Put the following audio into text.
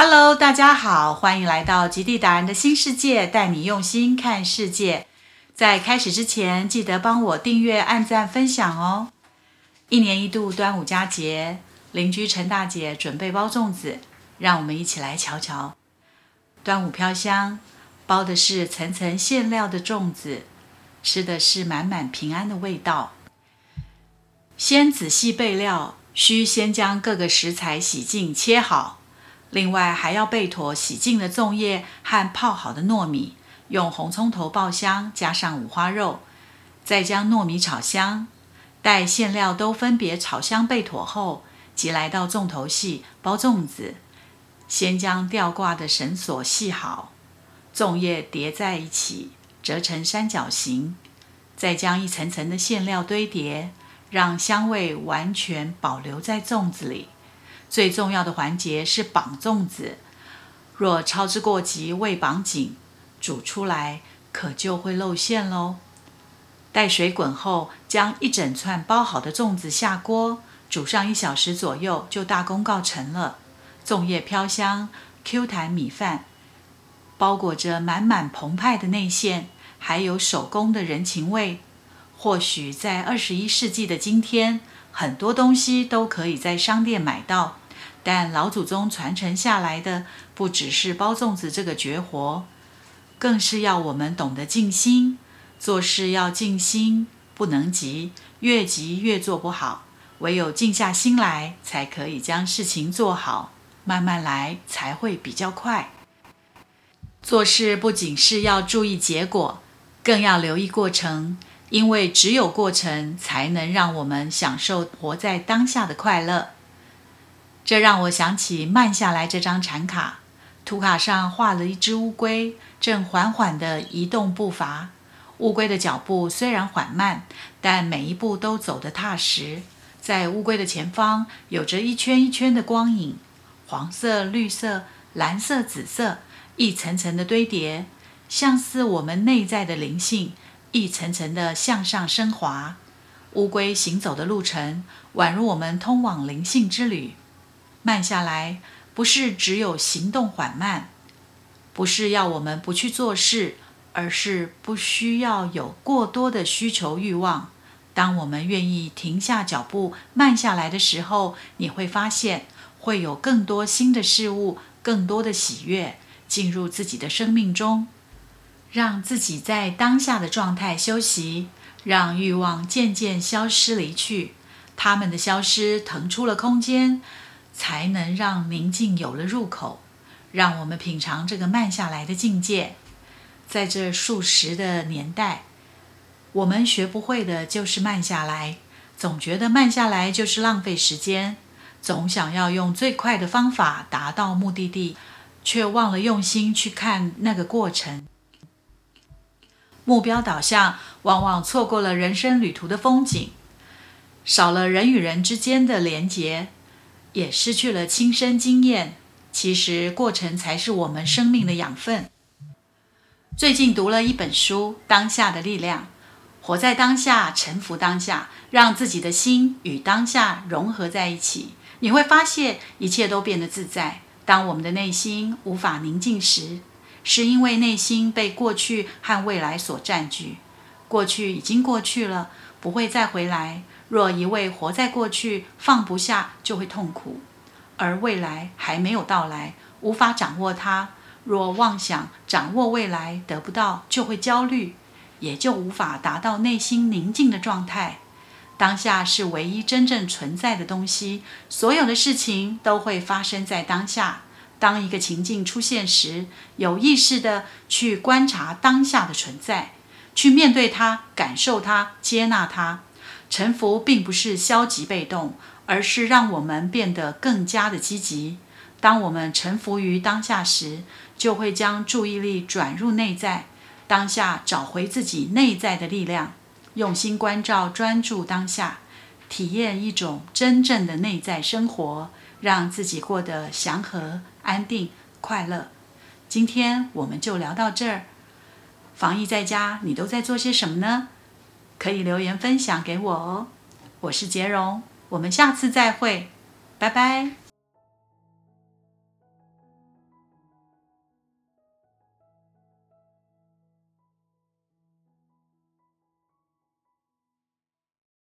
Hello，大家好，欢迎来到极地达人的新世界，带你用心看世界。在开始之前，记得帮我订阅、按赞、分享哦。一年一度端午佳节，邻居陈大姐准备包粽子，让我们一起来瞧瞧。端午飘香，包的是层层馅料的粽子，吃的是满满平安的味道。先仔细备料，需先将各个食材洗净切好，另外还要备妥洗净的粽叶和泡好的糯米。用红葱头爆香，加上五花肉，再将糯米炒香。待馅料都分别炒香备妥后，即来到粽头戏包粽子。先将吊挂的绳索系好，粽叶叠在一起，折成三角形，再将一层层的馅料堆叠，让香味完全保留在粽子里。最重要的环节是绑粽子，若操之过急，未绑紧。煮出来可就会露馅喽。待水滚后，将一整串包好的粽子下锅，煮上一小时左右，就大功告成了。粽叶飘香，Q 弹米饭，包裹着满满澎湃的内馅，还有手工的人情味。或许在二十一世纪的今天，很多东西都可以在商店买到，但老祖宗传承下来的，不只是包粽子这个绝活。更是要我们懂得静心，做事要静心，不能急，越急越做不好。唯有静下心来，才可以将事情做好。慢慢来才会比较快。做事不仅是要注意结果，更要留意过程，因为只有过程，才能让我们享受活在当下的快乐。这让我想起《慢下来》这张禅卡。图卡上画了一只乌龟，正缓缓地移动步伐。乌龟的脚步虽然缓慢，但每一步都走得踏实。在乌龟的前方，有着一圈一圈的光影，黄色、绿色、蓝色、紫色，一层层的堆叠，像是我们内在的灵性，一层层的向上升华。乌龟行走的路程，宛如我们通往灵性之旅。慢下来。不是只有行动缓慢，不是要我们不去做事，而是不需要有过多的需求欲望。当我们愿意停下脚步，慢下来的时候，你会发现会有更多新的事物，更多的喜悦进入自己的生命中，让自己在当下的状态休息，让欲望渐渐消失离去。他们的消失腾出了空间。才能让宁静有了入口，让我们品尝这个慢下来的境界。在这数十的年代，我们学不会的就是慢下来，总觉得慢下来就是浪费时间，总想要用最快的方法达到目的地，却忘了用心去看那个过程。目标导向，往往错过了人生旅途的风景，少了人与人之间的连结。也失去了亲身经验。其实，过程才是我们生命的养分。最近读了一本书《当下的力量》，活在当下，臣服当下，让自己的心与当下融合在一起，你会发现一切都变得自在。当我们的内心无法宁静时，是因为内心被过去和未来所占据。过去已经过去了，不会再回来。若一味活在过去，放不下就会痛苦；而未来还没有到来，无法掌握它。若妄想掌握未来得不到，就会焦虑，也就无法达到内心宁静的状态。当下是唯一真正存在的东西，所有的事情都会发生在当下。当一个情境出现时，有意识的去观察当下的存在，去面对它，感受它，接纳它。臣服并不是消极被动，而是让我们变得更加的积极。当我们臣服于当下时，就会将注意力转入内在，当下找回自己内在的力量，用心关照，专注当下，体验一种真正的内在生活，让自己过得祥和、安定、快乐。今天我们就聊到这儿。防疫在家，你都在做些什么呢？可以留言分享给我哦，我是杰荣，我们下次再会，拜拜。